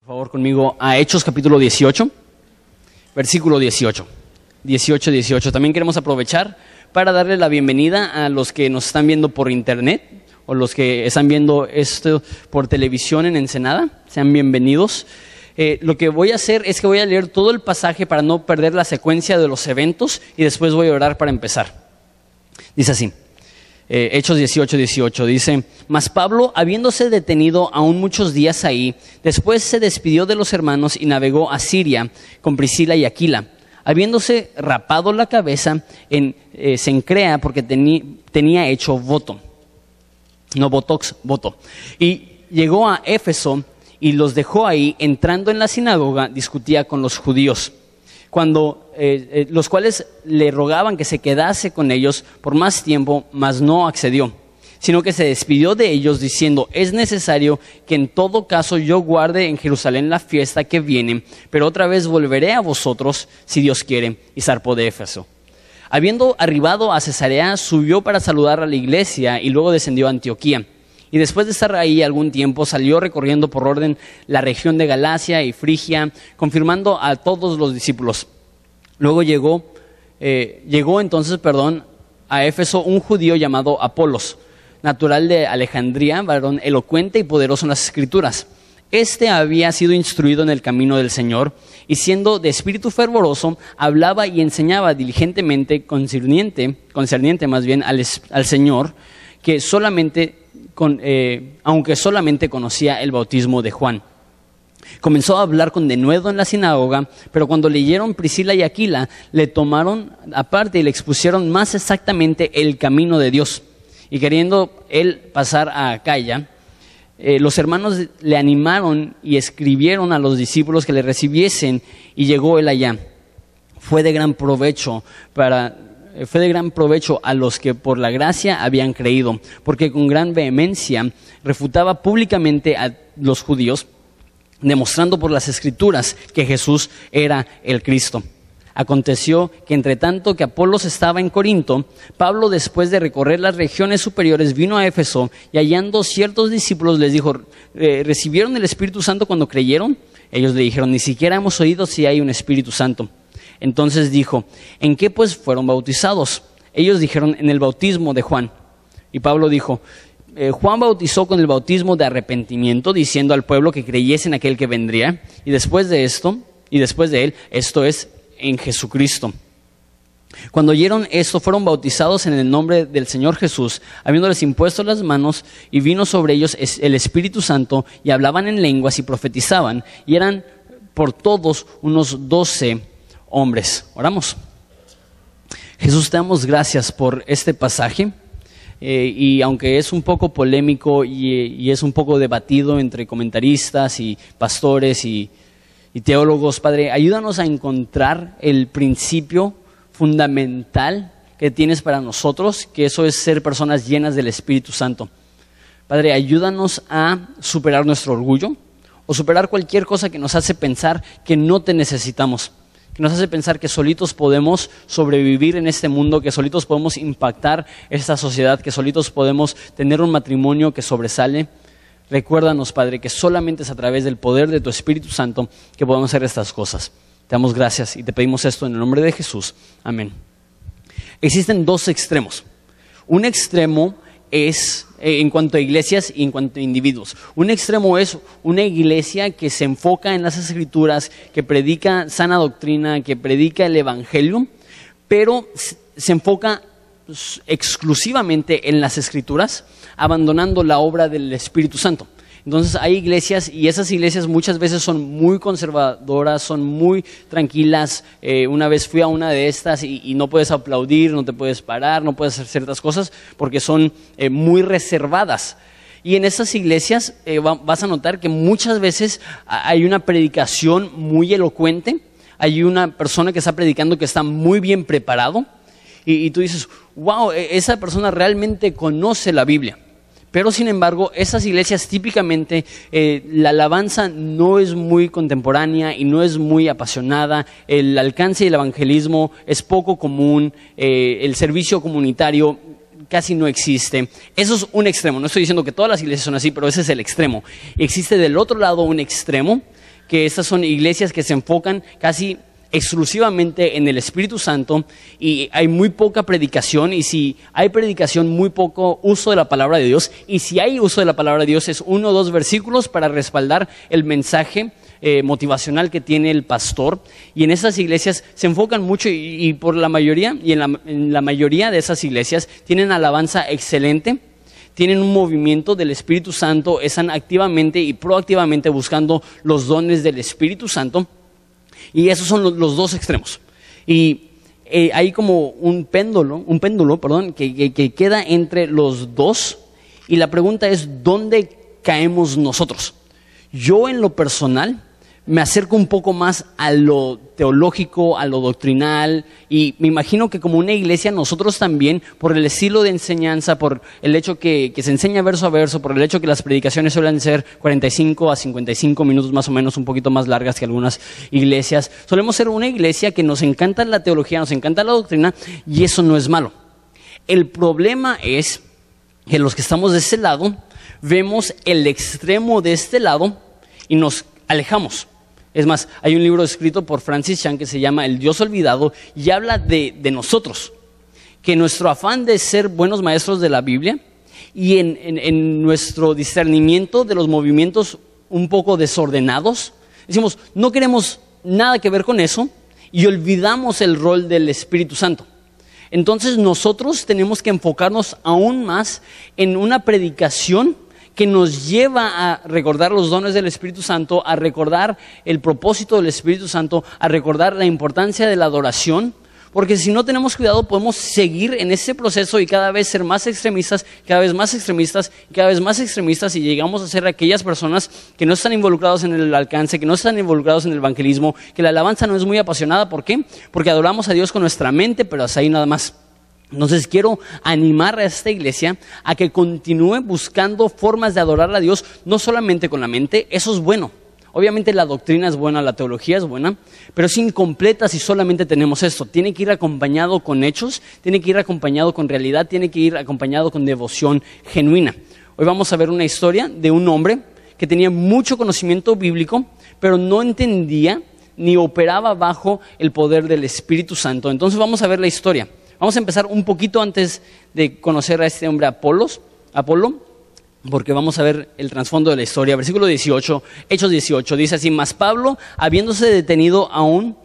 Por favor, conmigo a Hechos capítulo 18, versículo 18. 18, 18. También queremos aprovechar para darle la bienvenida a los que nos están viendo por internet o los que están viendo esto por televisión en Ensenada. Sean bienvenidos. Eh, lo que voy a hacer es que voy a leer todo el pasaje para no perder la secuencia de los eventos y después voy a orar para empezar. Dice así. Eh, Hechos 18, 18 dice, mas Pablo, habiéndose detenido aún muchos días ahí, después se despidió de los hermanos y navegó a Siria con Priscila y Aquila. Habiéndose rapado la cabeza en eh, Sencrea porque tenía hecho voto, no botox, voto. Y llegó a Éfeso y los dejó ahí, entrando en la sinagoga, discutía con los judíos cuando eh, eh, los cuales le rogaban que se quedase con ellos por más tiempo, mas no accedió, sino que se despidió de ellos diciendo, es necesario que en todo caso yo guarde en Jerusalén la fiesta que viene, pero otra vez volveré a vosotros, si Dios quiere, y zarpó de Éfeso. Habiendo arribado a Cesarea, subió para saludar a la iglesia y luego descendió a Antioquía. Y después de estar ahí algún tiempo, salió recorriendo por orden la región de Galacia y Frigia, confirmando a todos los discípulos. Luego llegó, eh, llegó entonces, perdón, a Éfeso un judío llamado Apolos, natural de Alejandría, varón elocuente y poderoso en las escrituras. Este había sido instruido en el camino del Señor y siendo de espíritu fervoroso, hablaba y enseñaba diligentemente concerniente, concerniente más bien al, Señor, que solamente, eh, aunque solamente conocía el bautismo de Juan. Comenzó a hablar con denuedo en la sinagoga, pero cuando leyeron Priscila y Aquila, le tomaron aparte y le expusieron más exactamente el camino de Dios. Y queriendo él pasar a Acaya, eh, los hermanos le animaron y escribieron a los discípulos que le recibiesen y llegó él allá. Fue de gran provecho para fue de gran provecho a los que por la gracia habían creído, porque con gran vehemencia refutaba públicamente a los judíos demostrando por las escrituras que Jesús era el Cristo. Aconteció que entre tanto que Apolos estaba en Corinto, Pablo después de recorrer las regiones superiores vino a Éfeso y hallando ciertos discípulos les dijo, "Eh, ¿recibieron el Espíritu Santo cuando creyeron? Ellos le dijeron, ni siquiera hemos oído si hay un Espíritu Santo. Entonces dijo, ¿en qué pues fueron bautizados? Ellos dijeron, en el bautismo de Juan. Y Pablo dijo, eh, Juan bautizó con el bautismo de arrepentimiento, diciendo al pueblo que creyese en aquel que vendría, y después de esto, y después de él, esto es en Jesucristo. Cuando oyeron esto, fueron bautizados en el nombre del Señor Jesús, habiéndoles impuesto las manos, y vino sobre ellos el Espíritu Santo, y hablaban en lenguas y profetizaban, y eran por todos unos doce hombres. Oramos. Jesús, te damos gracias por este pasaje. Eh, y aunque es un poco polémico y, es un poco debatido entre comentaristas y pastores y, y teólogos, Padre, ayúdanos a encontrar el principio fundamental que tienes para nosotros, que eso es ser personas llenas del Espíritu Santo. Padre, ayúdanos a superar nuestro orgullo o superar cualquier cosa que nos hace pensar que no te necesitamos, que nos hace pensar que solitos podemos sobrevivir en este mundo, que solitos podemos impactar esta sociedad, que solitos podemos tener un matrimonio que sobresale. Recuérdanos, Padre, que solamente es a través del poder de tu Espíritu Santo que podemos hacer estas cosas. Te damos gracias y te pedimos esto en el nombre de Jesús. Amén. Existen dos extremos. Un extremo es en cuanto a iglesias y en cuanto a individuos. Un extremo es una iglesia que se enfoca en las escrituras, que predica sana doctrina, que predica el evangelio, pero se enfoca exclusivamente en las escrituras, abandonando la obra del Espíritu Santo. Entonces hay iglesias y esas iglesias muchas veces son muy conservadoras, son muy tranquilas. Eh, una vez fui a una de estas y, no puedes aplaudir, no te puedes parar, no puedes hacer ciertas cosas porque son eh, muy reservadas. Y en esas iglesias eh, va- vas a notar que muchas veces hay una predicación muy elocuente, hay una persona que está predicando que está muy bien preparado y, y tú dices, wow, e- esa persona realmente conoce la Biblia. Pero sin embargo, esas iglesias típicamente eh, la alabanza no es muy contemporánea y no es muy apasionada, el alcance del evangelismo es poco común, eh, el servicio comunitario casi no existe. Eso es un extremo. No estoy diciendo que todas las iglesias son así, pero ese es el extremo. Existe del otro lado un extremo que estas son iglesias que se enfocan casi exclusivamente en el Espíritu Santo y hay muy poca predicación y si hay predicación, muy poco uso de la palabra de Dios y si hay uso de la palabra de Dios es uno o dos versículos para respaldar el mensaje eh, motivacional que tiene el pastor y en esas iglesias se enfocan mucho y, por la mayoría y en la mayoría de esas iglesias tienen alabanza excelente tienen un movimiento del Espíritu Santo, están activamente y proactivamente buscando los dones del Espíritu Santo y esos son los, dos extremos. Y eh, hay como un péndulo, un péndulo, perdón, que, que queda entre los dos. Y la pregunta es, ¿dónde caemos nosotros? Yo en lo personal me acerco un poco más a lo teológico, a lo doctrinal, y me imagino que como una iglesia nosotros también, por el estilo de enseñanza, por el hecho que, se enseña verso a verso, por el hecho que las predicaciones suelen ser 45 a 55 minutos más o menos, un poquito más largas que algunas iglesias, solemos ser una iglesia que nos encanta la teología, nos encanta la doctrina, y eso no es malo. El problema es que los que estamos de ese lado, vemos el extremo de este lado y nos alejamos. Es más, hay un libro escrito por Francis Chan que se llama El Dios Olvidado y habla de, nosotros, que nuestro afán de ser buenos maestros de la Biblia y en, nuestro discernimiento de los movimientos un poco desordenados, decimos, no queremos nada que ver con eso y olvidamos el rol del Espíritu Santo. Entonces nosotros tenemos que enfocarnos aún más en una predicación que nos lleva a recordar los dones del Espíritu Santo, a recordar el propósito del Espíritu Santo, a recordar la importancia de la adoración, porque si no tenemos cuidado podemos seguir en ese proceso y cada vez ser más extremistas, cada vez más extremistas, cada vez más extremistas y llegamos a ser aquellas personas que no están involucrados en el alcance, que no están involucrados en el evangelismo, que la alabanza no es muy apasionada. ¿Por qué? Porque adoramos a Dios con nuestra mente, pero hasta ahí nada más. Entonces quiero animar a esta iglesia a que continúe buscando formas de adorar a Dios, no solamente con la mente, eso es bueno. Obviamente la doctrina es buena, la teología es buena, pero es incompleta si solamente tenemos esto. Tiene que ir acompañado con hechos, tiene que ir acompañado con realidad, tiene que ir acompañado con devoción genuina. Hoy vamos a ver una historia de un hombre que tenía mucho conocimiento bíblico, pero no entendía ni operaba bajo el poder del Espíritu Santo. Entonces vamos a ver la historia. Vamos a empezar un poquito antes de conocer a este hombre Apolos, Apolo, porque vamos a ver el trasfondo de la historia. Versículo 18, Hechos 18, dice así, mas Pablo, habiéndose detenido aún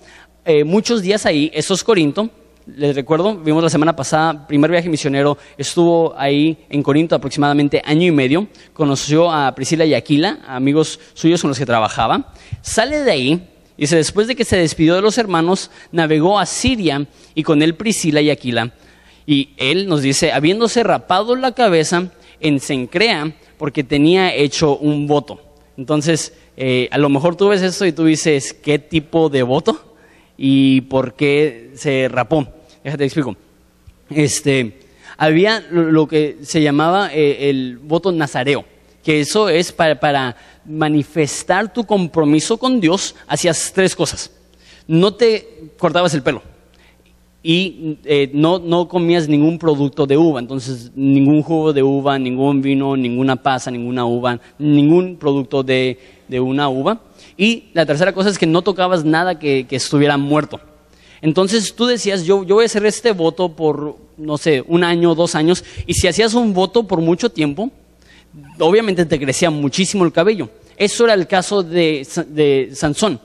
eh, muchos días ahí, esto es Corinto, les recuerdo, vimos la semana pasada, primer viaje misionero, estuvo ahí en Corinto aproximadamente año y medio, conoció a Priscila y Aquila, amigos suyos con los que trabajaba, sale de ahí, Dice, después de que se despidió de los hermanos, navegó a Siria y con él Priscila y Aquila. Y él nos dice, habiéndose rapado la cabeza en Sencrea, porque tenía hecho un voto. Entonces, eh, a lo mejor tú ves esto y tú dices, ¿qué tipo de voto? ¿Y por qué se rapó? Déjate explico. Este, había lo que se llamaba eh, el voto nazareo, que eso es para, manifestar tu compromiso con Dios, hacías tres cosas. No te cortabas el pelo y eh, no, no comías ningún producto de uva, entonces ningún jugo de uva, ningún vino, ninguna pasa, ninguna uva, ningún producto de, una uva. Y la tercera cosa es que no tocabas nada que, estuviera muerto. Entonces tú decías, yo, yo voy a hacer este voto por, no sé, un año, dos años, y si hacías un voto por mucho tiempo, obviamente te crecía muchísimo el cabello. Eso era el caso de, Sansón.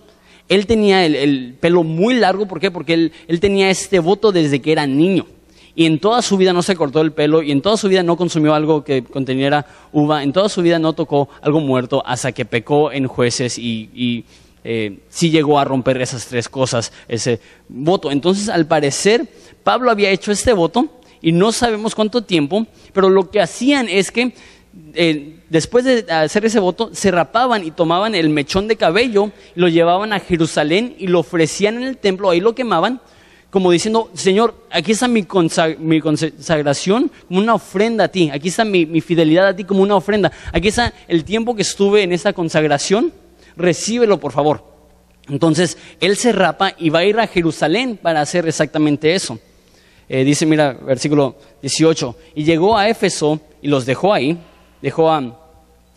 Él tenía el, pelo muy largo, ¿por qué? Porque él, él tenía este voto desde que era niño. Y en toda su vida no se cortó el pelo, y en toda su vida no consumió algo que conteniera uva, en toda su vida no tocó algo muerto hasta que pecó en jueces y, eh, sí llegó a romper esas tres cosas, ese voto. Entonces, al parecer, Pablo había hecho este voto y no sabemos cuánto tiempo, pero lo que hacían es que eh, después de hacer ese voto, se rapaban y tomaban el mechón de cabello, lo llevaban a Jerusalén y lo ofrecían en el templo, ahí lo quemaban, como diciendo, Señor, aquí está mi, consagración como una ofrenda a ti, aquí está mi, fidelidad a ti como una ofrenda, aquí está el tiempo que estuve en esa consagración, recíbelo por favor. Entonces, él se rapa y va a ir a Jerusalén para hacer exactamente eso. Eh, dice, mira, versículo 18, y llegó a Éfeso y los dejó ahí, dejó a,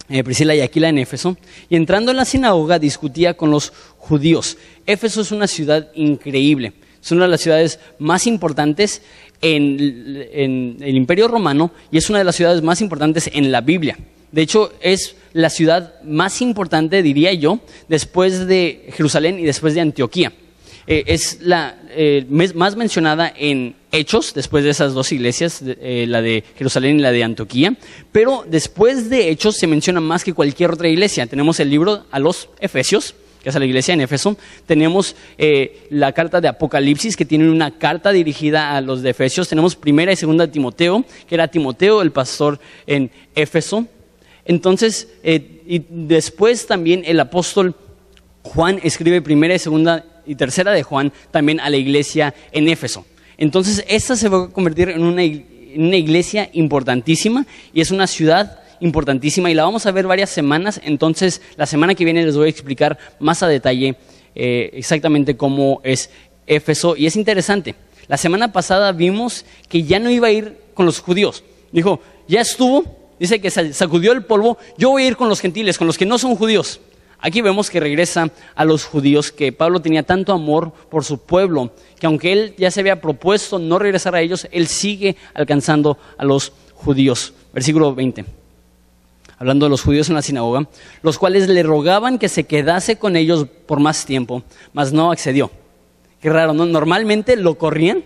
eh, Priscila y Aquila en Éfeso, y entrando en la sinagoga discutía con los judíos. Éfeso es una ciudad increíble, es una de las ciudades más importantes en, en el Imperio Romano y es una de las ciudades más importantes en la Biblia. De hecho, es la ciudad más importante, diría yo, después de Jerusalén y después de Antioquía. Eh, es la eh, más mencionada en Hechos, después de esas dos iglesias, eh, la de Jerusalén y la de Antioquía, pero después de Hechos se menciona más que cualquier otra iglesia. Tenemos el libro a los Efesios, que es la iglesia en Éfeso. Tenemos la carta de Apocalipsis, que tiene una carta dirigida a los de Efesios. Tenemos primera y segunda Timoteo, que era Timoteo, el pastor en Éfeso. Entonces, y después también el apóstol Juan escribe primera y segunda y tercera de Juan también a la iglesia en Éfeso. Entonces, esta se va a convertir en una, iglesia importantísima y es una ciudad importantísima y la vamos a ver varias semanas. Entonces, la semana que viene les voy a explicar más a detalle eh, exactamente cómo es Éfeso. Y es interesante. La semana pasada vimos que ya no iba a ir con los judíos. Dijo, ya estuvo, dice que sacudió el polvo, yo voy a ir con los gentiles, con los que no son judíos. Aquí vemos que regresa a los judíos, que Pablo tenía tanto amor por su pueblo, que aunque él ya se había propuesto no regresar a ellos, él sigue alcanzando a los judíos. Versículo 20. Hablando de los judíos en la sinagoga, los cuales le rogaban que se quedase con ellos por más tiempo, mas no accedió. Qué raro, ¿no? Normalmente lo corrían,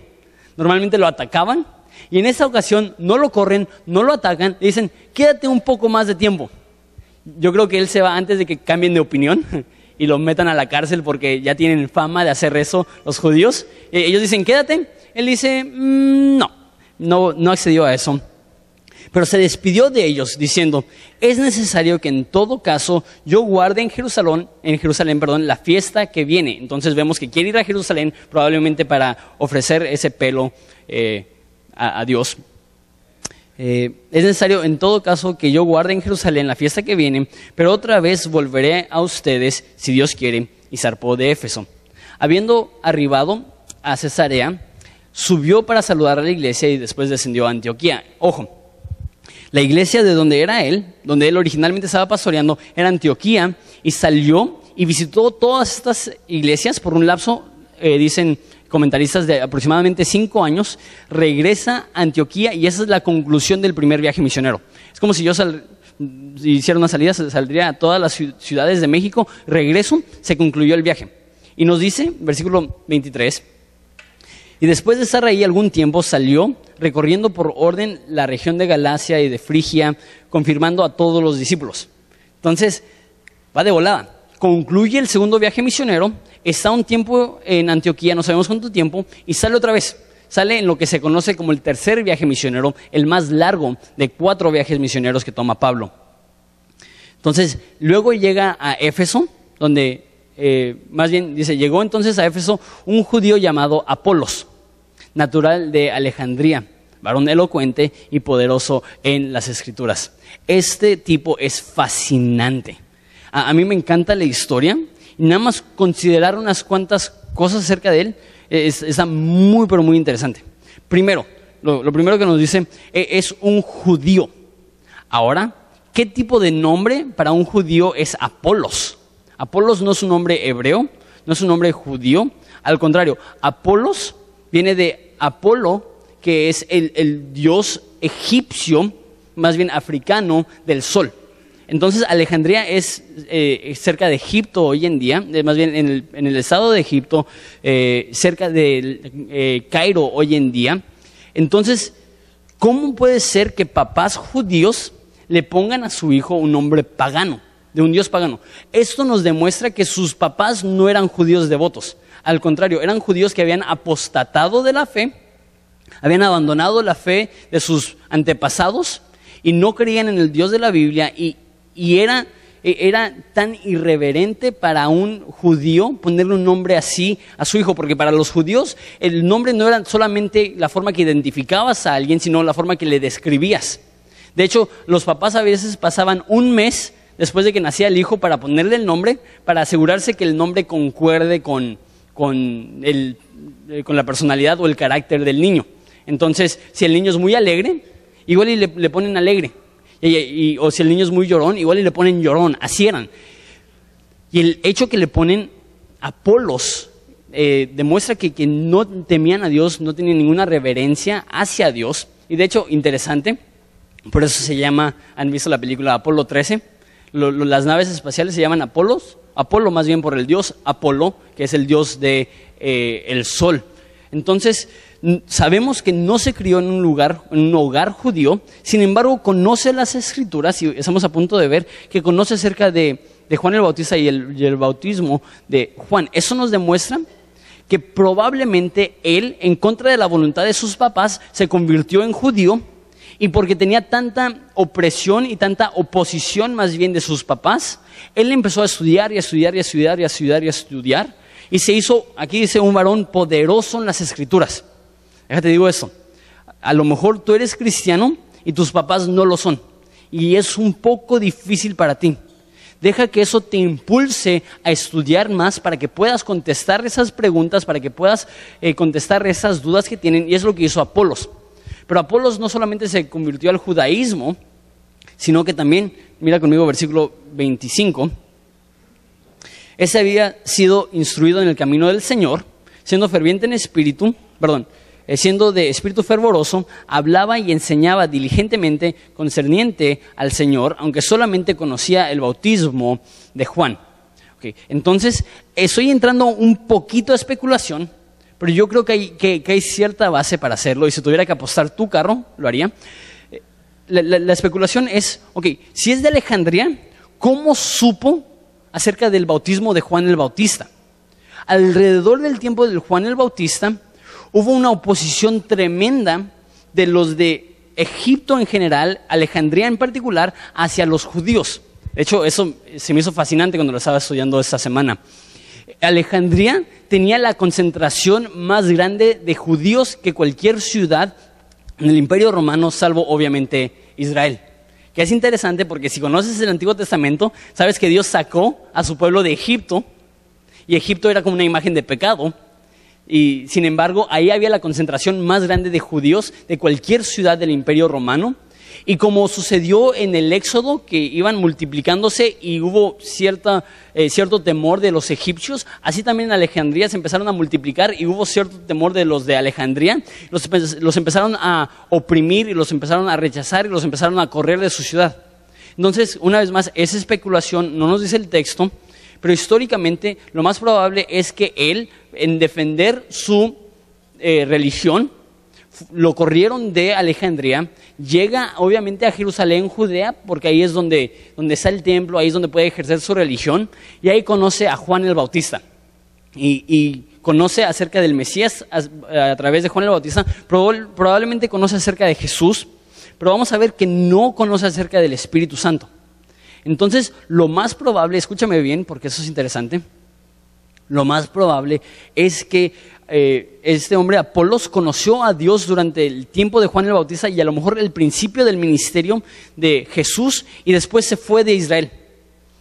normalmente lo atacaban, y en esta ocasión no lo corren, no lo atacan, le dicen, quédate un poco más de tiempo yo creo que él se va antes de que cambien de opinión y lo metan a la cárcel porque ya tienen fama de hacer eso los judíos. Eh, ellos dicen, quédate. Él dice, mm, no, no, no accedió a eso. Pero se despidió de ellos diciendo, es necesario que en todo caso yo guarde en Jerusalén, en Jerusalén, perdón, la fiesta que viene. Entonces vemos que quiere ir a Jerusalén probablemente para ofrecer ese pelo eh, a Dios. Eh, es necesario en todo caso que yo guarde en Jerusalén la fiesta que viene, pero otra vez volveré a ustedes, si Dios quiere, y zarpó de Éfeso. Habiendo arribado a Cesarea, subió para saludar a la iglesia y después descendió a Antioquía. Ojo, la iglesia de donde era él, donde él originalmente estaba pastoreando, era Antioquía, y salió y visitó todas estas iglesias por un lapso, eh, dicen comentaristas de aproximadamente cinco años, regresa a Antioquía y esa es la conclusión del primer viaje misionero. Es como si yo hiciera una salida, saldría a todas las ciudades de México, regreso, se concluyó el viaje. Y nos dice, versículo 23, y después de estar ahí algún tiempo salió recorriendo por orden la región de Galacia y de Frigia, confirmando a todos los discípulos. Entonces, va de volada. Concluye el segundo viaje misionero está un tiempo en Antioquía, no sabemos cuánto tiempo, y sale otra vez. Sale en lo que se conoce como el tercer viaje misionero, el más largo de cuatro viajes misioneros que toma Pablo. Entonces, luego llega a Éfeso, donde, eh, más bien dice, llegó entonces a Éfeso un judío llamado Apolos, natural de Alejandría, varón elocuente y poderoso en las escrituras. Este tipo es fascinante. a mí me encanta la historia y nada más considerar unas cuantas cosas acerca de él es, está muy, pero muy interesante. Primero, lo, primero que nos dice e, es un judío. Ahora, ¿qué tipo de nombre para un judío es Apolos? Apolos no es un nombre hebreo, no es un nombre judío. Al contrario, Apolos viene de Apolo, que es el dios egipcio, más bien africano, del sol. Entonces Alejandría es eh, cerca de Egipto hoy en día, eh, más bien en el, estado de Egipto, eh, cerca de Cairo hoy en día. Entonces, ¿cómo puede ser que papás judíos le pongan a su hijo un nombre pagano, de un dios pagano? Esto nos demuestra que sus papás no eran judíos devotos, al contrario, eran judíos que habían apostatado de la fe, habían abandonado la fe de sus antepasados y no creían en el Dios de la Biblia y y era, e, era tan irreverente para un judío ponerle un nombre así a su hijo, porque para los judíos el nombre no era solamente la forma que identificabas a alguien, sino la forma que le describías. De hecho, los papás a veces pasaban un mes después de que nacía el hijo para ponerle el nombre, para asegurarse que el nombre concuerde con, con, el, eh, con la personalidad o el carácter del niño. Entonces, si el niño es muy alegre, igual le, le ponen alegre. O si el niño es muy llorón, igual le ponen llorón, así eran. Y el hecho que le ponen Apolos eh, demuestra que, que no temían a Dios, no tenían ninguna reverencia hacia Dios. Y de hecho, interesante, por eso se llama, ¿han visto la película Apolo 13? las naves espaciales se llaman Apolos, Apolo más bien por el dios Apolo, que es el dios del de, eh, sol. Entonces, sabemos que no se crió en un lugar, en un hogar judío, sin embargo, conoce las escrituras y estamos a punto de ver que conoce acerca de, Juan el Bautista y el, y el bautismo de Juan. Eso nos demuestra que probablemente él, en contra de la voluntad de sus papás, se convirtió en judío y porque tenía tanta opresión y tanta oposición más bien de sus papás, él empezó a estudiar y a estudiar y a estudiar y a estudiar y a estudiar y se hizo, aquí dice, un varón poderoso en las escrituras. Déjate digo eso. A lo mejor tú eres cristiano y tus papás no lo son. Y es un poco difícil para ti. Deja que eso te impulse a estudiar más para que puedas contestar esas preguntas, para que puedas eh, contestar esas dudas que tienen. Y es lo que hizo Apolos. Pero Apolos no solamente se convirtió al judaísmo, sino que también, mira conmigo versículo 25, ese había sido instruido en el camino del Señor, siendo ferviente en espíritu, perdón, siendo de espíritu fervoroso, hablaba y enseñaba diligentemente concerniente al Señor, aunque solamente conocía el bautismo de Juan. Entonces, estoy entrando un poquito de especulación, pero yo creo que hay, cierta base para hacerlo, y si tuviera que apostar tu carro, lo haría. Eh, la, especulación es, ok, si es de Alejandría, ¿cómo supo acerca del bautismo de Juan el Bautista? Alrededor del tiempo del Juan el Bautista, hubo una oposición tremenda de los de Egipto en general, Alejandría en particular, hacia los judíos. De hecho, eso se me hizo fascinante cuando lo estaba estudiando esta semana. Alejandría tenía la concentración más grande de judíos que cualquier ciudad en el Imperio Romano, salvo obviamente Israel. Que es interesante porque si conoces el Antiguo Testamento, sabes que Dios sacó a su pueblo de Egipto y Egipto era como una imagen de pecado. Y sin embargo, ahí había la concentración más grande de judíos de cualquier ciudad del Imperio Romano. Y como sucedió en el Éxodo, que iban multiplicándose y hubo cierta, eh, cierto temor de los egipcios, así también en Alejandría se empezaron a multiplicar y hubo cierto temor de los de Alejandría. Los, los empezaron a oprimir y los empezaron a rechazar y los empezaron a correr de su ciudad. Entonces, una vez más, esa especulación no nos dice el texto, pero históricamente lo más probable es que él, en defender su eh, religión, lo corrieron de Alejandría, llega obviamente a Jerusalén, Judea, porque ahí es donde, donde está el templo, ahí es donde puede ejercer su religión, y ahí conoce a Juan el Bautista. Y, conoce acerca del Mesías a, través de Juan el Bautista, probablemente conoce acerca de Jesús, pero vamos a ver que no conoce acerca del Espíritu Santo. Entonces, lo más probable, escúchame bien, porque eso es interesante, lo más probable es que eh, este hombre Apolos conoció a Dios durante el tiempo de Juan el Bautista y a lo mejor el principio del ministerio de Jesús y después se fue de Israel.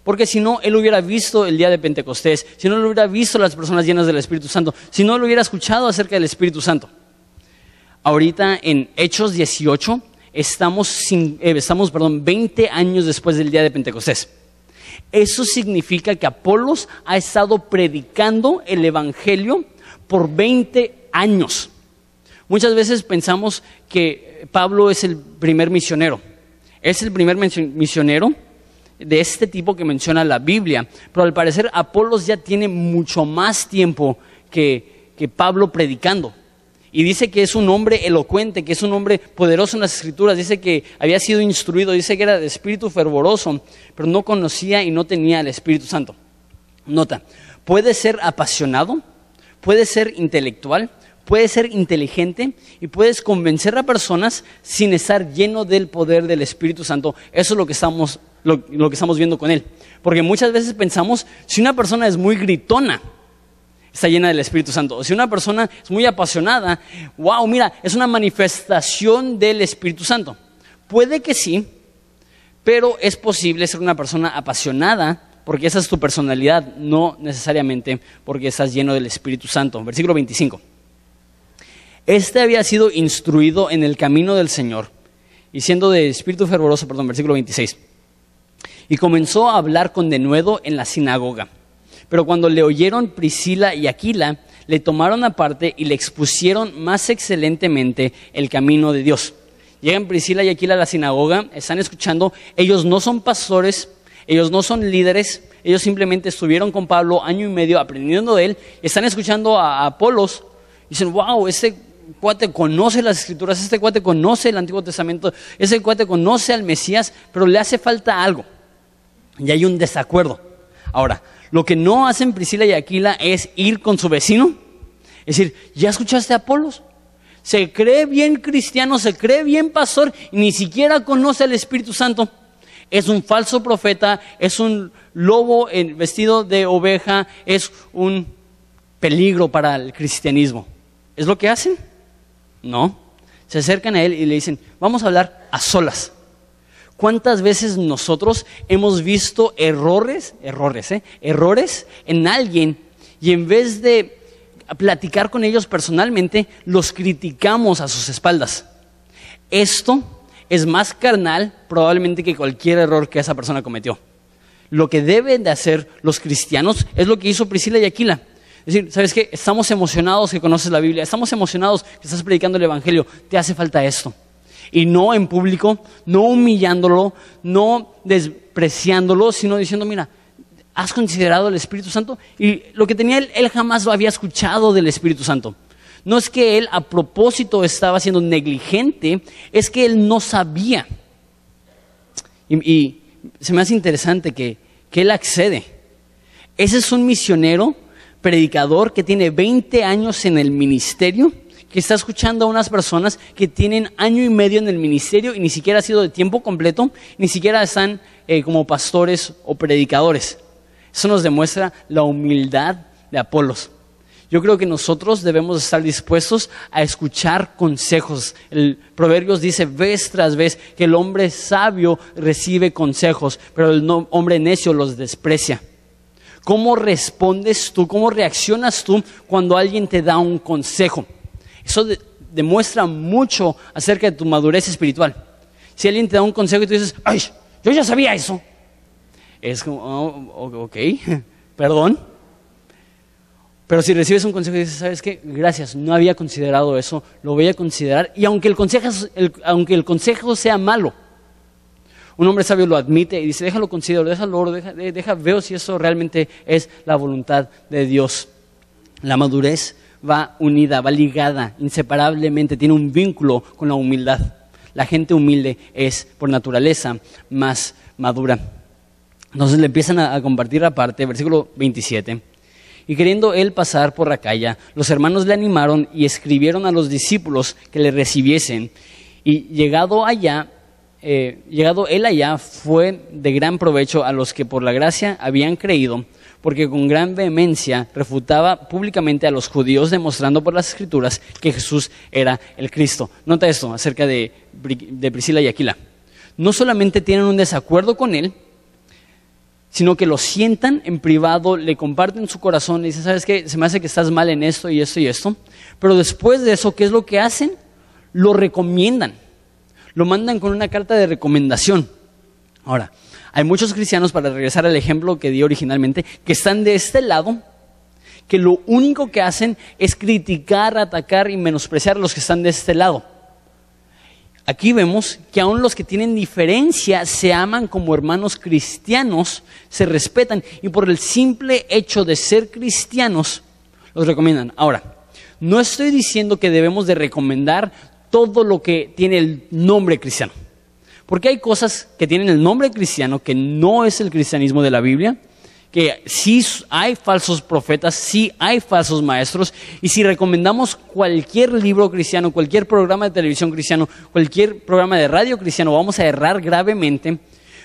Porque si no, él hubiera visto el día de Pentecostés, si no, lo hubiera visto las personas llenas del Espíritu Santo, si no, lo hubiera escuchado acerca del Espíritu Santo. Ahorita en Hechos 18 estamos, eh, estamos perdón, 20 años después del día de Pentecostés. Eso significa que Apolos ha estado predicando el Evangelio por 20 años. Muchas veces pensamos que Pablo es el primer misionero. Es el primer misionero de este tipo que menciona la Biblia. Pero al parecer Apolos ya tiene mucho más tiempo que, que Pablo predicando. Y dice que es un hombre elocuente, que es un hombre poderoso en las escrituras. Dice que había sido instruido, dice que era de espíritu fervoroso, pero no conocía y no tenía el Espíritu Santo. Nota, puede ser apasionado, puede ser intelectual, puede ser inteligente y puedes convencer a personas sin estar lleno del poder del Espíritu Santo. Eso es lo que estamos, lo, que estamos viendo con él. Porque muchas veces pensamos, si una persona es muy gritona, está llena del Espíritu Santo. Si una persona es muy apasionada, wow, mira, es una manifestación del Espíritu Santo. Puede que sí, pero es posible ser una persona apasionada porque esa es tu personalidad, no necesariamente porque estás lleno del Espíritu Santo. Versículo 25. Este había sido instruido en el camino del Señor y siendo de espíritu fervoroso, perdón, versículo 26. Y comenzó a hablar con denuedo en la sinagoga. Pero cuando le oyeron Priscila y Aquila, le tomaron aparte y le expusieron más excelentemente el camino de Dios. Llegan Priscila y Aquila a la sinagoga, están escuchando, ellos no son pastores, ellos no son líderes, ellos simplemente estuvieron con Pablo año y medio aprendiendo de él, están escuchando a Apolos, y dicen, wow, este cuate conoce las escrituras, este cuate conoce el Antiguo Testamento, ese cuate conoce al Mesías, pero le hace falta algo. Y hay un desacuerdo. Ahora, lo que no hacen Priscila y Aquila es ir con su vecino. Es decir, ¿ya escuchaste a Apolos? Se cree bien cristiano, se cree bien pastor ni siquiera conoce al Espíritu Santo. Es un falso profeta, es un lobo vestido de oveja, es un peligro para el cristianismo. ¿Es lo que hacen? No. Se acercan a él y le dicen, vamos a hablar a solas. ¿Cuántas veces nosotros hemos visto errores, errores, eh, errores en alguien y en vez de platicar con ellos personalmente, los criticamos a sus espaldas? Esto es más carnal probablemente que cualquier error que esa persona cometió. Lo que deben de hacer los cristianos es lo que hizo Priscila y Aquila. Es decir, ¿sabes qué? Estamos emocionados que conoces la Biblia, estamos emocionados que estás predicando el Evangelio, te hace falta esto y no en público, no humillándolo, no despreciándolo, sino diciendo, mira, ¿has considerado el Espíritu Santo? Y lo que tenía él, él jamás lo había escuchado del Espíritu Santo. No es que él a propósito estaba siendo negligente, es que él no sabía. Y, se me hace interesante que, que él accede. Ese es un misionero, predicador que tiene 20 años en el ministerio que está escuchando a unas personas que tienen año y medio en el ministerio y ni siquiera ha sido de tiempo completo, ni siquiera están eh, como pastores o predicadores. Eso nos demuestra la humildad de Apolos. Yo creo que nosotros debemos estar dispuestos a escuchar consejos. El Proverbios dice vez tras vez que el hombre sabio recibe consejos, pero el hombre necio los desprecia. ¿Cómo respondes tú? ¿Cómo reaccionas tú cuando alguien te da un consejo? Eso demuestra mucho acerca de tu madurez espiritual. Si alguien te da un consejo y tú dices, ay, yo ya sabía eso. Es como, oh, ok, perdón. Pero si recibes un consejo y dices, ¿sabes qué? Gracias, no había considerado eso, lo voy a considerar. Y aunque el consejo, sea malo, un hombre sabio lo admite y dice, déjalo considero, déjalo, deja, deja, veo si eso realmente es la voluntad de Dios. La madurez va unida, va ligada inseparablemente, tiene un vínculo con la humildad. La gente humilde es, por naturaleza, más madura. Entonces le empiezan a, compartir aparte, versículo 27. Y queriendo él pasar por la calle, los hermanos le animaron y escribieron a los discípulos que le recibiesen. Y llegado allá, eh, llegado él allá, fue de gran provecho a los que por la gracia habían creído, porque con gran vehemencia refutaba públicamente a los judíos, demostrando por las escrituras que Jesús era el Cristo. Nota esto acerca de, Priscila y Aquila. No solamente tienen un desacuerdo con él, sino que lo sientan en privado, le comparten su corazón, le dicen, ¿sabes qué? Se me hace que estás mal en esto y esto y esto. Pero después de eso, ¿qué es lo que hacen? Lo recomiendan. Lo mandan con una carta de recomendación. Ahora, hay muchos cristianos, para regresar al ejemplo que di originalmente, que están de este lado, que lo único que hacen es criticar, atacar y menospreciar a los que están de este lado. Aquí vemos que aún los que tienen diferencia se aman como hermanos cristianos, se respetan y por el simple hecho de ser cristianos los recomiendan. Ahora, no estoy diciendo que debemos de recomendar todo lo que tiene el nombre cristiano. Porque hay cosas que tienen el nombre cristiano que no es el cristianismo de la Biblia, que sí hay falsos profetas, sí hay falsos maestros, y si recomendamos cualquier libro cristiano, cualquier programa de televisión cristiano, cualquier programa de radio cristiano, vamos a errar gravemente,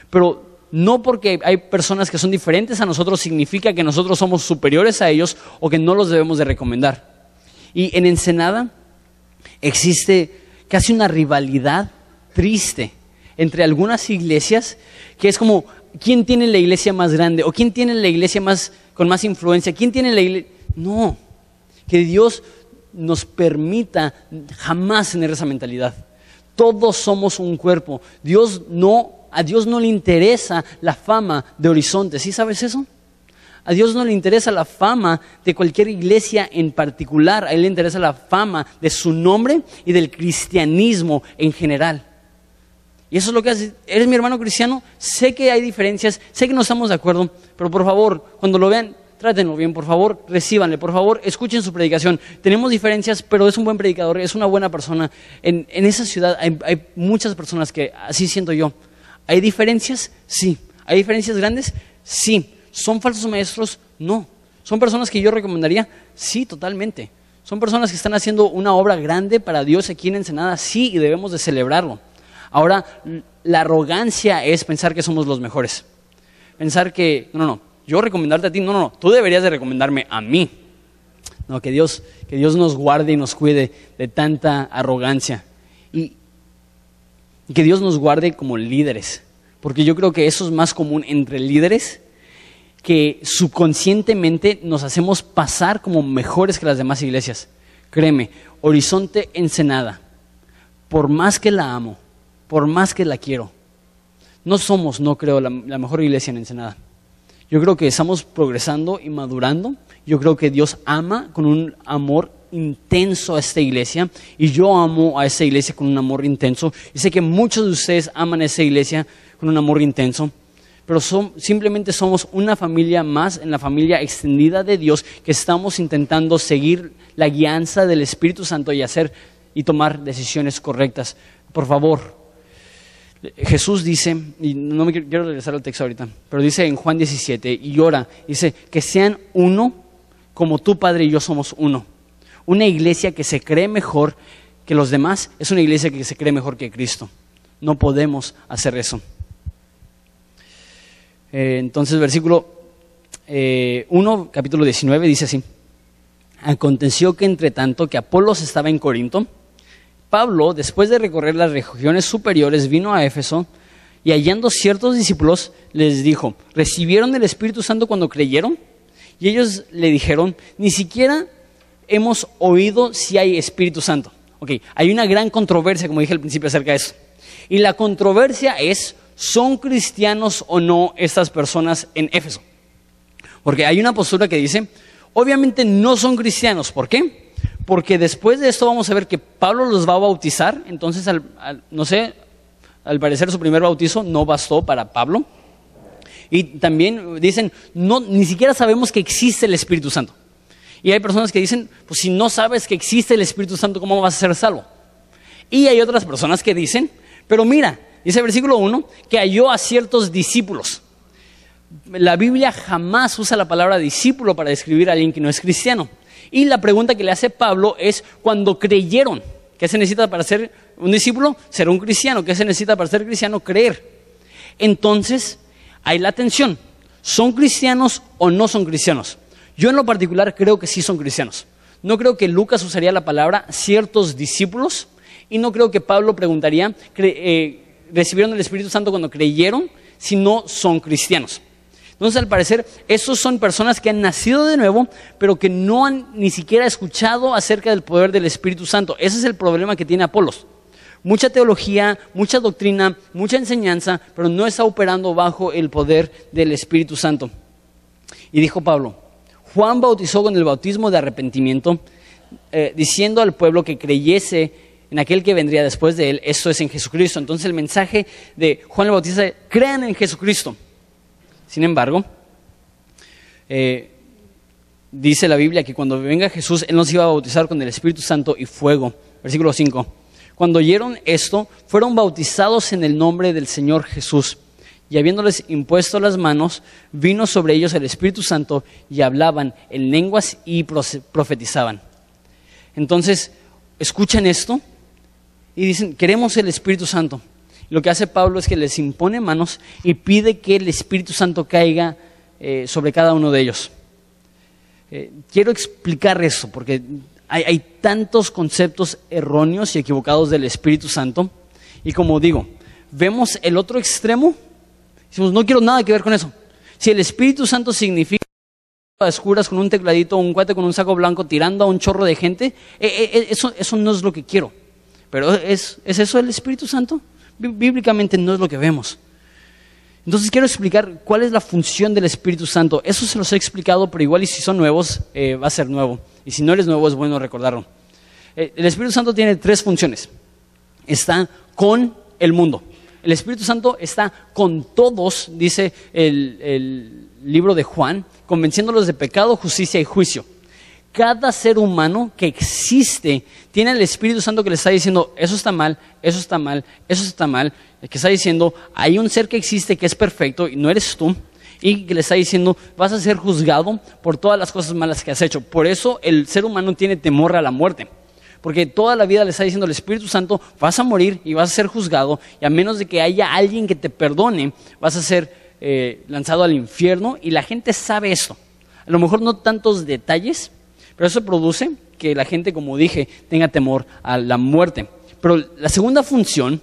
pero no porque hay personas que son diferentes a nosotros significa que nosotros somos superiores a ellos o que no los debemos de recomendar. Y en Ensenada existe casi una rivalidad triste entre algunas iglesias, que es como, ¿quién tiene la iglesia más grande? ¿O quién tiene la iglesia más, con más influencia? ¿Quién tiene la iglesia? No, que Dios nos permita jamás tener esa mentalidad. Todos somos un cuerpo. Dios no, a Dios no le interesa la fama de Horizonte. ¿Sí sabes eso? A Dios no le interesa la fama de cualquier iglesia en particular, a Él le interesa la fama de su nombre y del cristianismo en general. Y eso es lo que hace. ¿Eres mi hermano cristiano? Sé que hay diferencias, sé que no estamos de acuerdo, pero por favor, cuando lo vean, trátenlo bien, por favor, recíbanle, por favor, escuchen su predicación. Tenemos diferencias, pero es un buen predicador, es una buena persona. En, esa ciudad hay, hay muchas personas que así siento yo. ¿Hay diferencias? Sí. ¿Hay diferencias grandes? Sí. ¿Son falsos maestros? No. ¿Son personas que yo recomendaría? Sí, totalmente. ¿Son personas que están haciendo una obra grande para Dios aquí en Ensenada? Sí, y debemos de celebrarlo. Ahora, la arrogancia es pensar que somos los mejores. Pensar que, no, no, yo recomendarte a ti, no, no, no, tú deberías de recomendarme a mí. No, que Dios, que Dios nos guarde y nos cuide de tanta arrogancia. Y, y que Dios nos guarde como líderes. Porque yo creo que eso es más común entre líderes que subconscientemente nos hacemos pasar como mejores que las demás iglesias. Créeme, Horizonte Ensenada, por más que la amo, por más que la quiero, no somos, no creo, la, mejor iglesia en Ensenada. Yo creo que estamos progresando y madurando. Yo creo que Dios ama con un amor intenso a esta iglesia y yo amo a esta iglesia con un amor intenso. Y sé que muchos de ustedes aman a esta iglesia con un amor intenso pero simplemente somos una familia más en la familia extendida de Dios que estamos intentando seguir la guianza del Espíritu Santo y hacer y tomar decisiones correctas. Por favor, Jesús dice, y no me quiero regresar al texto ahorita, pero dice en Juan 17, y ora, dice, que sean uno como tu Padre y yo somos uno. Una iglesia que se cree mejor que los demás es una iglesia que se cree mejor que Cristo. No podemos hacer eso. Eh, entonces, versículo 1, eh, capítulo 19, dice así. Aconteció que entre tanto que Apolos estaba en Corinto, Pablo, después de recorrer las regiones superiores, vino a Éfeso y hallando ciertos discípulos, les dijo, ¿recibieron el Espíritu Santo cuando creyeron? Y ellos le dijeron, ni siquiera hemos oído si hay Espíritu Santo. Ok, hay una gran controversia, como dije al principio, acerca de eso. Y la controversia es ¿son cristianos o no estas personas en Éfeso? Porque hay una postura que dice, obviamente no son cristianos. ¿Por qué? Porque después de esto vamos a ver que Pablo los va a bautizar, entonces, no sé, al parecer su primer bautizo no bastó para Pablo. Y también dicen, no, ni siquiera sabemos que existe el Espíritu Santo. Y hay personas que dicen, pues si no sabes que existe el Espíritu Santo, ¿cómo vas a ser salvo? Y hay otras personas que dicen, pero mira, Dice el versículo 1 que halló a ciertos discípulos. La Biblia jamás usa la palabra discípulo para describir a alguien que no es cristiano. Y la pregunta que le hace Pablo es, cuando creyeron, ¿qué se necesita para ser un discípulo? Ser un cristiano. ¿Qué se necesita para ser cristiano? Creer. Entonces, hay la atención. ¿Son cristianos o no son cristianos? Yo en lo particular creo que sí son cristianos. No creo que Lucas usaría la palabra ciertos discípulos y no creo que Pablo preguntaría, eh, recibieron el Espíritu Santo cuando creyeron, si no son cristianos. Entonces, al parecer, esos son personas que han nacido de nuevo, pero que no han ni siquiera escuchado acerca del poder del Espíritu Santo. Ese es el problema que tiene Apolos. Mucha teología, mucha doctrina, mucha enseñanza, pero no está operando bajo el poder del Espíritu Santo. Y dijo Pablo, Juan bautizó con el bautismo de arrepentimiento, eh, diciendo al pueblo que creyese en aquel que vendría después de él, esto es en Jesucristo. Entonces el mensaje de Juan el Bautista crean en Jesucristo. Sin embargo, eh, dice la Biblia que cuando venga Jesús, Él nos iba a bautizar con el Espíritu Santo y fuego. Versículo 5. Cuando oyeron esto, fueron bautizados en el nombre del Señor Jesús. Y habiéndoles impuesto las manos, vino sobre ellos el Espíritu Santo y hablaban en lenguas y profetizaban. Entonces, escuchan esto y dicen, queremos el Espíritu Santo. Lo que hace Pablo es que les impone manos y pide que el Espíritu Santo caiga eh, sobre cada uno de ellos. Eh, quiero explicar eso porque hay, tantos conceptos erróneos y equivocados del Espíritu Santo. Y como digo, vemos el otro extremo, decimos, no quiero nada que ver con eso. Si el Espíritu Santo significa a con un tecladito, un cuate con un saco blanco tirando a un chorro de gente, eh, eso, eso no es lo que quiero. Pero ¿es, ¿es eso el Espíritu Santo? Bíblicamente no es lo que vemos. Entonces quiero explicar cuál es la función del Espíritu Santo. Eso se los he explicado, pero igual y si son nuevos, eh, va a ser nuevo. Y si no eres nuevo, es bueno recordarlo. Eh, el Espíritu Santo tiene tres funciones. Está con el mundo. El Espíritu Santo está con todos, dice el, el libro de Juan, convenciéndolos de pecado, justicia y juicio. Cada ser humano que existe tiene el Espíritu Santo que le está diciendo, eso está mal, eso está mal, eso está mal, que está diciendo, hay un ser que existe que es perfecto y no eres tú, y que le está diciendo, vas a ser juzgado por todas las cosas malas que has hecho. Por eso el ser humano tiene temor a la muerte. Porque toda la vida le está diciendo el Espíritu Santo, vas a morir y vas a ser juzgado, y a menos de que haya alguien que te perdone, vas a ser eh, lanzado al infierno, y la gente sabe esto. A lo mejor no tantos detalles, pero eso produce que la gente, como dije, tenga temor a la muerte. Pero la segunda función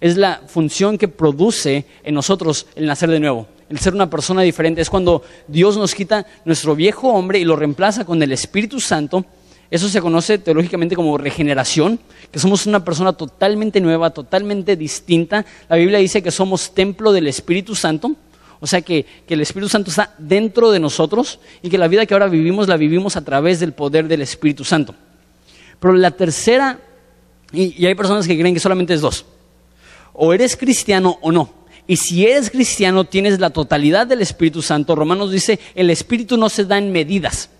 es la función que produce en nosotros el nacer de nuevo, el ser una persona diferente. Es cuando Dios nos quita nuestro viejo hombre y lo reemplaza con el Espíritu Santo. Eso se conoce teológicamente como regeneración, que somos una persona totalmente nueva, totalmente distinta. La Biblia dice que somos templo del Espíritu Santo. O sea que, el Espíritu Santo está dentro de nosotros y que la vida que ahora vivimos la vivimos a través del poder del Espíritu Santo. Pero la tercera, y, y hay personas que creen que solamente es dos, o eres cristiano o no. Y si eres cristiano tienes la totalidad del Espíritu Santo. Romanos dice, el Espíritu no se da en medidas.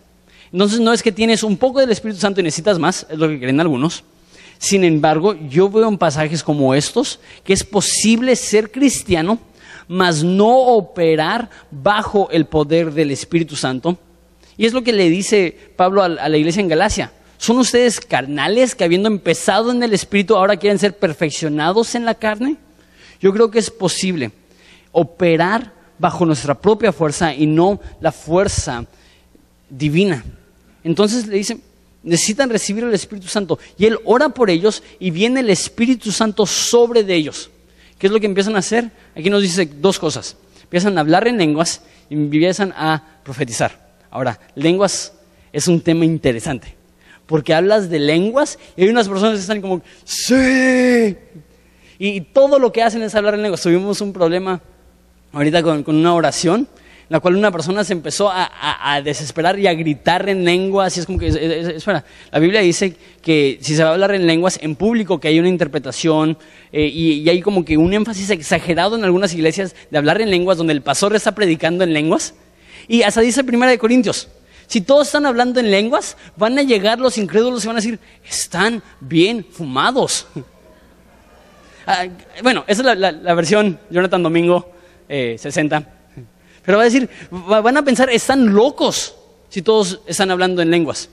Entonces no es que tienes un poco del Espíritu Santo y necesitas más, es lo que creen algunos. Sin embargo, yo veo en pasajes como estos que es posible ser cristiano mas no operar bajo el poder del Espíritu Santo. Y es lo que le dice Pablo a la iglesia en Galacia. ¿Son ustedes carnales que habiendo empezado en el Espíritu ahora quieren ser perfeccionados en la carne? Yo creo que es posible operar bajo nuestra propia fuerza y no la fuerza divina. Entonces le dicen, necesitan recibir el Espíritu Santo. Y Él ora por ellos y viene el Espíritu Santo sobre de ellos. ¿Qué es lo que empiezan a hacer? Aquí nos dice dos cosas. Empiezan a hablar en lenguas y empiezan a profetizar. Ahora, lenguas es un tema interesante, porque hablas de lenguas y hay unas personas que están como, sí. Y, todo lo que hacen es hablar en lenguas. Tuvimos un problema ahorita con una oración la cual una persona se empezó a, desesperar y a gritar en lenguas. Y es como que, espera, la Biblia dice que si se va a hablar en lenguas en público, que hay una interpretación eh, y, hay como que un énfasis exagerado en algunas iglesias de hablar en lenguas donde el pastor está predicando en lenguas. Y hasta dice Primera de Corintios, si todos están hablando en lenguas, van a llegar los incrédulos y van a decir, están bien fumados. Ah, bueno, esa es la, versión Jonathan Domingo eh, 60. Pero va a decir, van a pensar, están locos si todos están hablando en lenguas.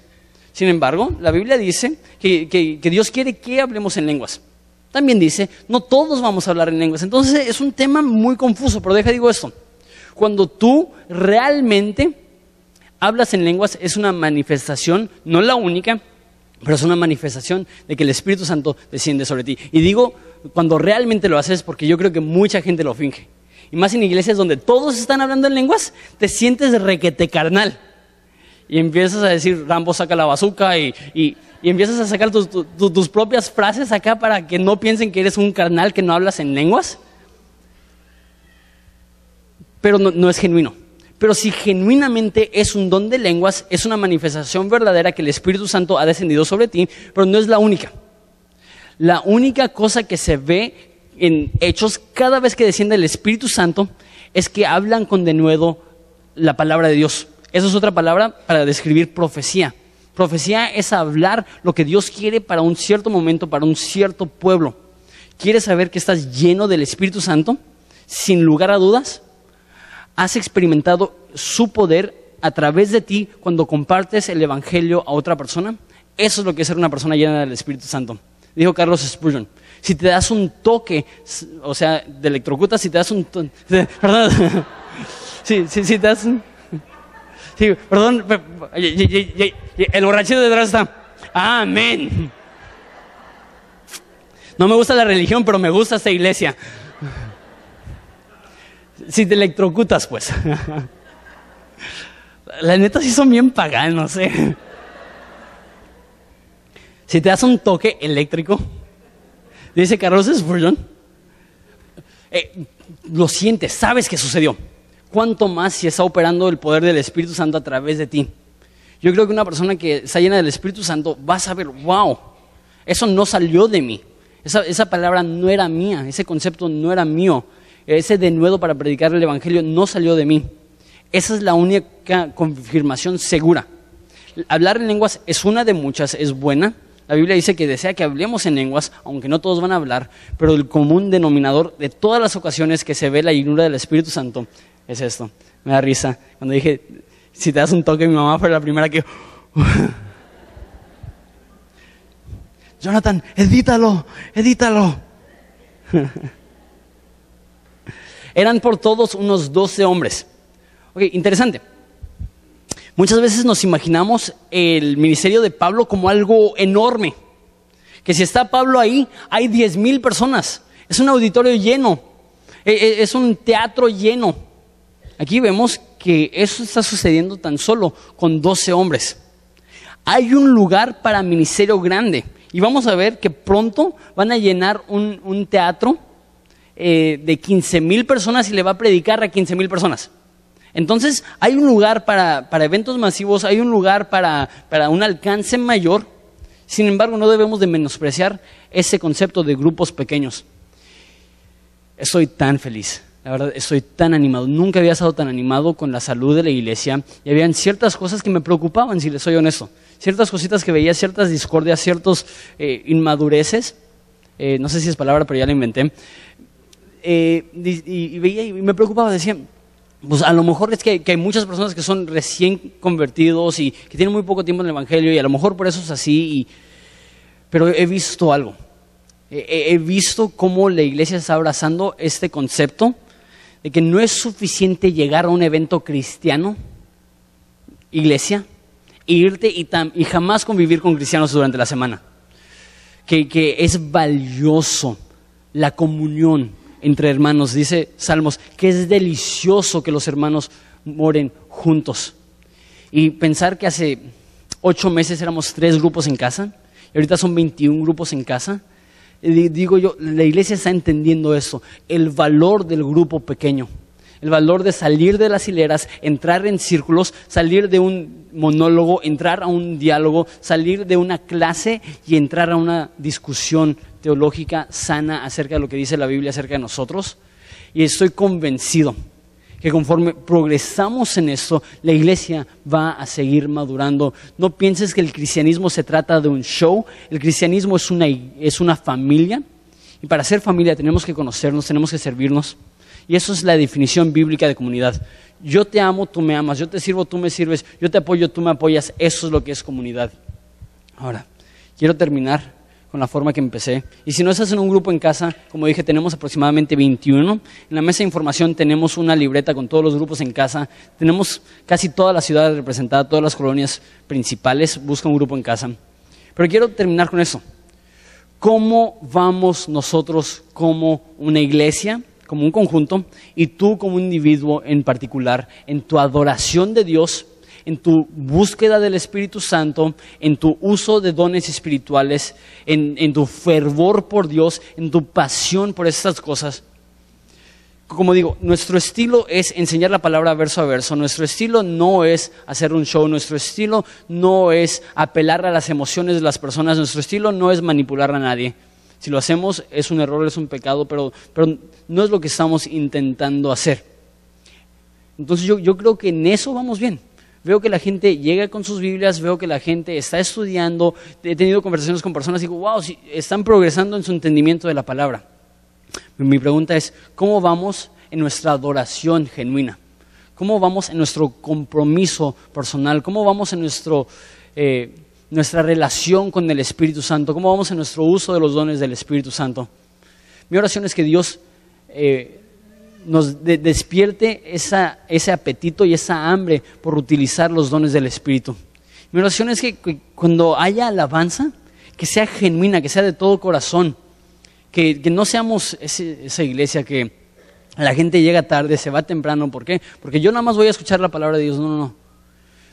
Sin embargo, la Biblia dice que, Dios quiere que hablemos en lenguas. También dice, no todos vamos a hablar en lenguas. Entonces es un tema muy confuso, pero deja digo esto. Cuando tú realmente hablas en lenguas es una manifestación, no la única, pero es una manifestación de que el Espíritu Santo desciende sobre ti. Y digo, cuando realmente lo haces, porque yo creo que mucha gente lo finge y más en iglesias donde todos están hablando en lenguas, te sientes requete carnal. Y empiezas a decir, Rambo saca la bazuca y, y, empiezas a sacar tus, propias frases acá para que no piensen que eres un carnal que no hablas en lenguas. Pero no, no es genuino. Pero si genuinamente es un don de lenguas, es una manifestación verdadera que el Espíritu Santo ha descendido sobre ti, pero no es la única. La única cosa que se ve en Hechos, cada vez que desciende el Espíritu Santo, es que hablan con denuedo la palabra de Dios. Esa es otra palabra para describir profecía. Profecía es hablar lo que Dios quiere para un cierto momento, para un cierto pueblo. ¿Quieres saber que estás lleno del Espíritu Santo? Sin lugar a dudas, has experimentado su poder a través de ti cuando compartes el Evangelio a otra persona. Eso es lo que es ser una persona llena del Espíritu Santo. Dijo Carlos Spurgeon si te das un toque, o sea, de electrocuta, si te das un... Perdón. Sí, sí, sí, te das un... Perdón. El borrachito detrás está. Amén. No me gusta la religión, pero me gusta esta iglesia. Si te electrocutas, pues. La neta sí son bien paganos, ¿eh? Si te das un toque eléctrico, Dice Carlos Spurgeon. Eh, lo sientes, sabes que sucedió. ¿Cuánto más si está operando el poder del Espíritu Santo a través de ti? Yo creo que una persona que está llena del Espíritu Santo va a saber, wow, eso no salió de mí. Esa, esa palabra no era mía, ese concepto no era mío. Ese denuedo para predicar el Evangelio no salió de mí. Esa es la única confirmación segura. Hablar en lenguas es una de muchas, es buena. La Biblia dice que desea que hablemos en lenguas, aunque no todos van a hablar, pero el común denominador de todas las ocasiones que se ve la llenura del Espíritu Santo es esto. Me da risa. Cuando dije, si te das un toque, mi mamá fue la primera que... Jonathan, edítalo, edítalo. Eran por todos unos doce hombres. Ok, interesante. Muchas veces nos imaginamos el ministerio de Pablo como algo enorme. Que si está Pablo ahí, hay diez mil personas. Es un auditorio lleno. E, e, es un teatro lleno. Aquí vemos que eso está sucediendo tan solo con doce hombres. Hay un lugar para ministerio grande. Y vamos a ver que pronto van a llenar un, teatro eh, de 15 mil personas y le va a predicar a 15 mil personas. Entonces, hay un lugar para, eventos masivos, hay un lugar para, para, un alcance mayor. Sin embargo, no debemos de menospreciar ese concepto de grupos pequeños. Estoy tan feliz, la verdad, estoy tan animado. Nunca había estado tan animado con la salud de la iglesia y habían ciertas cosas que me preocupaban, si les soy honesto ciertas cositas que veía, ciertas discordias, ciertos eh, inmadureces, eh, no sé si es palabra, pero ya la inventé, eh, y, veía y me preocupaba, decía, pues a lo mejor es que, hay muchas personas que son recién convertidos y que tienen muy poco tiempo en el Evangelio y a lo mejor por eso es así, pero he visto algo. he visto cómo la iglesia está abrazando este concepto de que no es suficiente llegar a un evento cristiano, iglesia, irte y, jamás convivir con cristianos durante la semana. Que es valioso la comunión entre hermanos. Dice Salmos que es delicioso que los hermanos moren juntos. Y pensar que hace ocho meses éramos tres grupos en casa y ahorita son 21 grupos en casa. Digo yo, la iglesia está entendiendo eso, el valor del grupo pequeño el valor de salir de las hileras, entrar en círculos, salir de un monólogo, entrar a un diálogo, salir de una clase y entrar a una discusión teológica sana acerca de lo que dice la Biblia acerca de nosotros. Y estoy convencido que conforme progresamos en esto, la iglesia va a seguir madurando. No pienses que el cristianismo se trata de un show, el cristianismo es una, es una familia. Y para ser familia tenemos que conocernos, tenemos que servirnos. Y eso es la definición bíblica de comunidad. Yo te amo, tú me amas, yo te sirvo, tú me sirves, yo te apoyo, tú me apoyas. Eso es lo que es comunidad. Ahora, quiero terminar con la forma que empecé. Y si no estás en un grupo en casa, como dije, tenemos aproximadamente 21. En la mesa de información tenemos una libreta con todos los grupos en casa. Tenemos casi toda la ciudad representada, todas las colonias principales. Busca un grupo en casa. Pero quiero terminar con eso. ¿Cómo vamos nosotros como una iglesia como un conjunto y tú como un individuo en particular, en tu adoración de Dios, en tu búsqueda del Espíritu Santo, en tu uso de dones espirituales, en, tu fervor por Dios, en tu pasión por estas cosas. Como digo, nuestro estilo es enseñar la palabra verso a verso. Nuestro estilo no es hacer un show. Nuestro estilo no es apelar a las emociones de las personas. Nuestro estilo no es manipular a nadie. Si lo hacemos es un error, es un pecado, pero, pero no es lo que estamos intentando hacer. Entonces yo, yo creo que en eso vamos bien. Veo que la gente llega con sus Biblias, veo que la gente está estudiando, he tenido conversaciones con personas y digo, wow, están progresando en su entendimiento de la palabra. Mi pregunta es, ¿cómo vamos en nuestra adoración genuina? ¿Cómo vamos en nuestro compromiso personal? ¿Cómo vamos en nuestro eh, nuestra relación con el Espíritu Santo, cómo vamos en nuestro uso de los dones del Espíritu Santo. Mi oración es que Dios eh, nos despierte ese apetito y esa hambre por utilizar los dones del Espíritu. Mi oración es que, cuando haya alabanza, que sea genuina, que sea de todo corazón, que, no seamos esa iglesia que la gente llega tarde, se va temprano. ¿Por qué? Porque yo nada más voy a escuchar la palabra de Dios. No, no, no.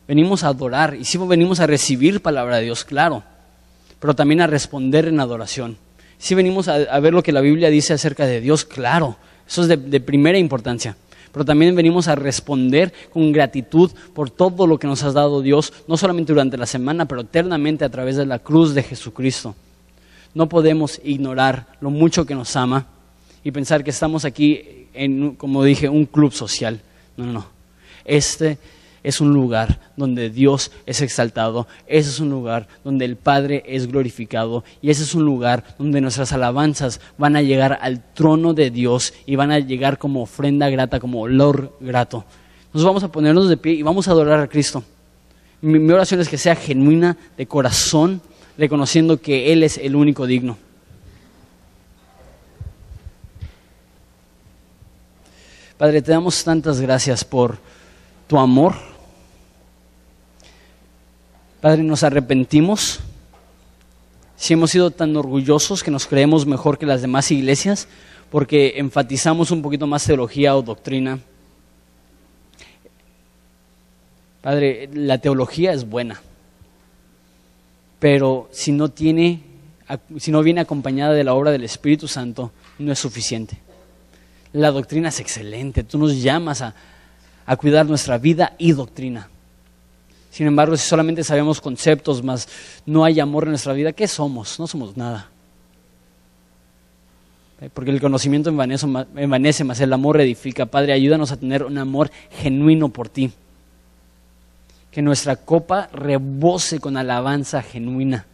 Venimos a adorar y sí venimos a recibir palabra de Dios, claro, pero también a responder en adoración. Si venimos a, ver lo que la Biblia dice acerca de Dios, claro, eso es de primera importancia pero también venimos a responder con gratitud por todo lo que nos has dado Dios, no solamente durante la semana, pero eternamente a través de la cruz de Jesucristo. No podemos ignorar lo mucho que nos ama y pensar que estamos aquí en, como dije, un club social. No, no, no. Este es un lugar donde Dios es exaltado, ese es un lugar donde el Padre es glorificado y ese es un lugar donde nuestras alabanzas van a llegar al trono de Dios y van a llegar como ofrenda grata, como olor grato. Nos vamos a ponernos de pie y vamos a adorar a Cristo. Mi, mi oración es que sea genuina, de corazón, reconociendo que Él es el único digno. Padre, te damos tantas gracias por tu amor. Padre, nos arrepentimos si hemos sido tan orgullosos que nos creemos mejor que las demás iglesias porque enfatizamos un poquito más teología o doctrina. Padre, la teología es buena, pero si no tiene, si no viene acompañada de la obra del Espíritu Santo, no es suficiente. La doctrina es excelente, tú nos llamas a, a cuidar nuestra vida y doctrina. Sin embargo, si solamente sabemos conceptos, más no hay amor en nuestra vida, ¿qué somos? No somos nada. Eh, porque el conocimiento envanece, más el amor edifica. Padre, ayúdanos a tener un amor genuino por ti. Que nuestra copa rebose con alabanza genuina.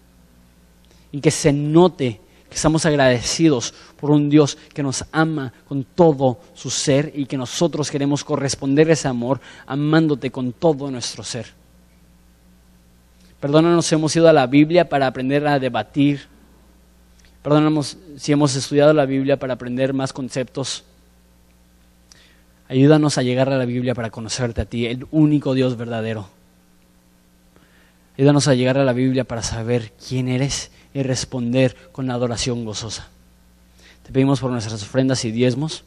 Y que se note estamos agradecidos por un Dios que nos ama con todo su ser y que nosotros queremos corresponder ese amor amándote con todo nuestro ser. Perdónanos si hemos ido a la Biblia para aprender a debatir. Perdónanos si hemos estudiado la Biblia para aprender más conceptos. Ayúdanos a llegar a la Biblia para conocerte a ti, el único Dios verdadero. Ayúdanos a llegar a la Biblia para saber quién eres y responder con adoración gozosa. Te pedimos por nuestras ofrendas y diezmos,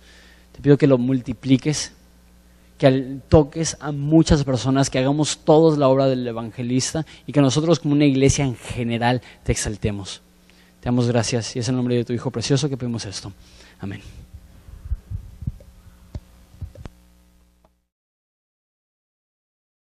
te pido que lo multipliques, que toques a muchas personas, que hagamos todos la obra del evangelista y que nosotros como una iglesia en general te exaltemos. Te damos gracias y es en nombre de tu Hijo precioso que pedimos esto. Amén.